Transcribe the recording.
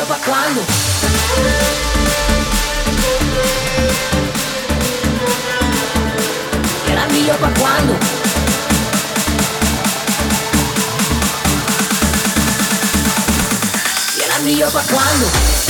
yo pa' mío ¿Y ahora yo pa' cuando ¿Y mío pa' cuando